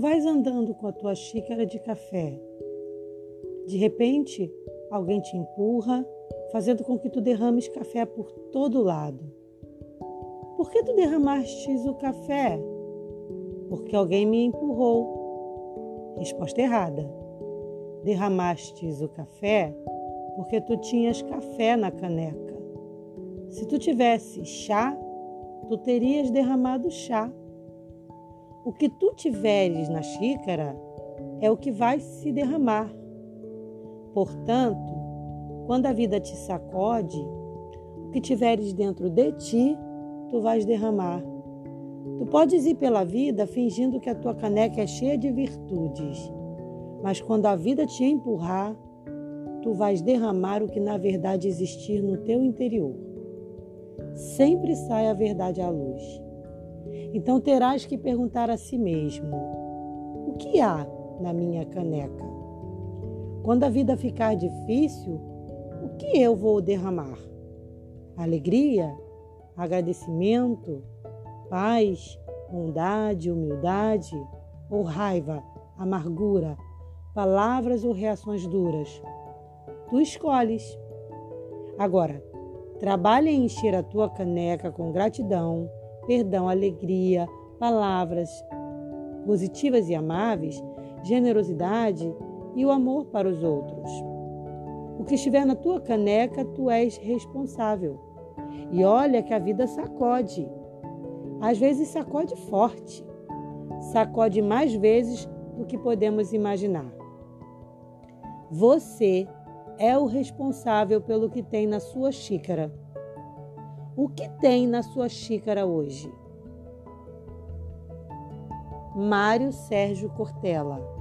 vais andando com a tua xícara de café. De repente, alguém te empurra, fazendo com que tu derrames café por todo lado. Por que tu derramastes o café? Porque alguém me empurrou. Resposta errada. Derramastes o café porque tu tinhas café na caneca. Se tu tivesse chá, tu terias derramado chá. O que tu tiveres na xícara é o que vai se derramar. Portanto, quando a vida te sacode, o que tiveres dentro de ti tu vais derramar. Tu podes ir pela vida fingindo que a tua caneca é cheia de virtudes, mas quando a vida te empurrar, tu vais derramar o que na verdade existir no teu interior. Sempre sai a verdade à luz. Então terás que perguntar a si mesmo: o que há na minha caneca? Quando a vida ficar difícil, o que eu vou derramar? Alegria? agradecimento, paz, bondade, humildade ou raiva, amargura, palavras ou reações duras. Tu escolhes. Agora, trabalhe em encher a tua caneca com gratidão, perdão, alegria, palavras positivas e amáveis, generosidade e o amor para os outros. O que estiver na tua caneca, tu és responsável. E olha que a vida sacode. Às vezes sacode forte. Sacode mais vezes do que podemos imaginar. Você é o responsável pelo que tem na sua xícara. O que tem na sua xícara hoje? Mário Sérgio Cortella